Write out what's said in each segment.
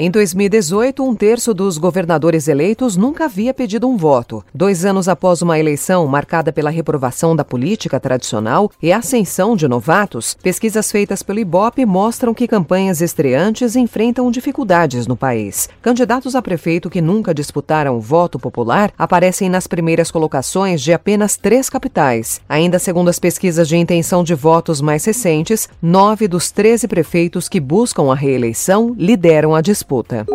Em 2018, um terço dos governadores eleitos nunca havia pedido um voto. Dois anos após uma eleição marcada pela reprovação da política tradicional e ascensão de novatos, pesquisas feitas pelo IBOP mostram que campanhas estreantes enfrentam dificuldades no país. Candidatos a prefeito que nunca disputaram o voto popular aparecem nas primeiras colocações de apenas três capitais. Ainda segundo as pesquisas de intenção de votos mais recentes, nove dos 13 prefeitos que buscam a reeleição lideram a disputa disputa.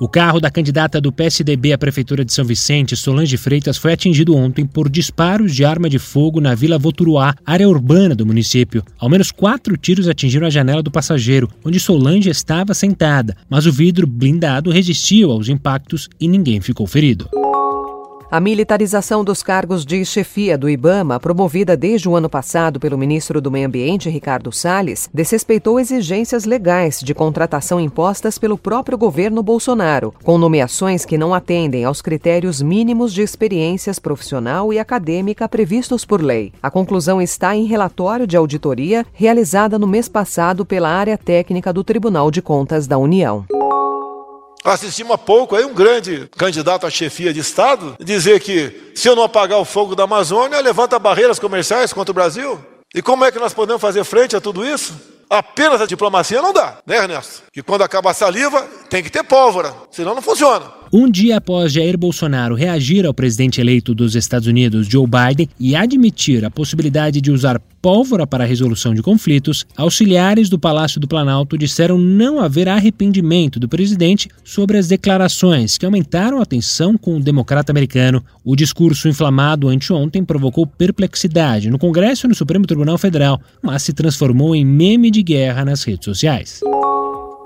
O carro da candidata do PSDB à Prefeitura de São Vicente, Solange Freitas, foi atingido ontem por disparos de arma de fogo na Vila Voturuá, área urbana do município. Ao menos quatro tiros atingiram a janela do passageiro, onde Solange estava sentada, mas o vidro blindado resistiu aos impactos e ninguém ficou ferido. A militarização dos cargos de chefia do IBAMA, promovida desde o ano passado pelo ministro do Meio Ambiente, Ricardo Salles, desrespeitou exigências legais de contratação impostas pelo próprio governo Bolsonaro, com nomeações que não atendem aos critérios mínimos de experiências profissional e acadêmica previstos por lei. A conclusão está em relatório de auditoria realizada no mês passado pela área técnica do Tribunal de Contas da União. Assistimos há pouco aí um grande candidato à chefia de Estado dizer que se eu não apagar o fogo da Amazônia, levanta barreiras comerciais contra o Brasil. E como é que nós podemos fazer frente a tudo isso? Apenas a diplomacia não dá, né, Ernesto? E quando acaba a saliva, tem que ter pólvora, senão não funciona. Um dia após Jair Bolsonaro reagir ao presidente eleito dos Estados Unidos, Joe Biden, e admitir a possibilidade de usar pólvora para a resolução de conflitos, auxiliares do Palácio do Planalto disseram não haver arrependimento do presidente sobre as declarações que aumentaram a tensão com o democrata americano. O discurso inflamado anteontem provocou perplexidade no Congresso e no Supremo Tribunal Federal, mas se transformou em meme de guerra nas redes sociais.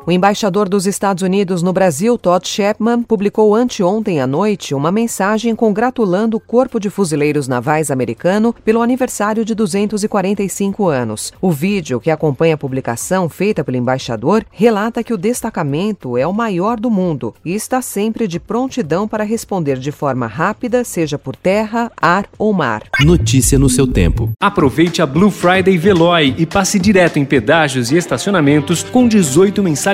O embaixador dos Estados Unidos no Brasil, Todd Shepman, publicou anteontem à noite uma mensagem congratulando o Corpo de Fuzileiros Navais americano pelo aniversário de 245 anos. O vídeo que acompanha a publicação feita pelo embaixador relata que o destacamento é o maior do mundo e está sempre de prontidão para responder de forma rápida, seja por terra, ar ou mar. Notícia no seu tempo. Aproveite a Blue Friday Veloy e passe direto em pedágios e estacionamentos com 18 mensagens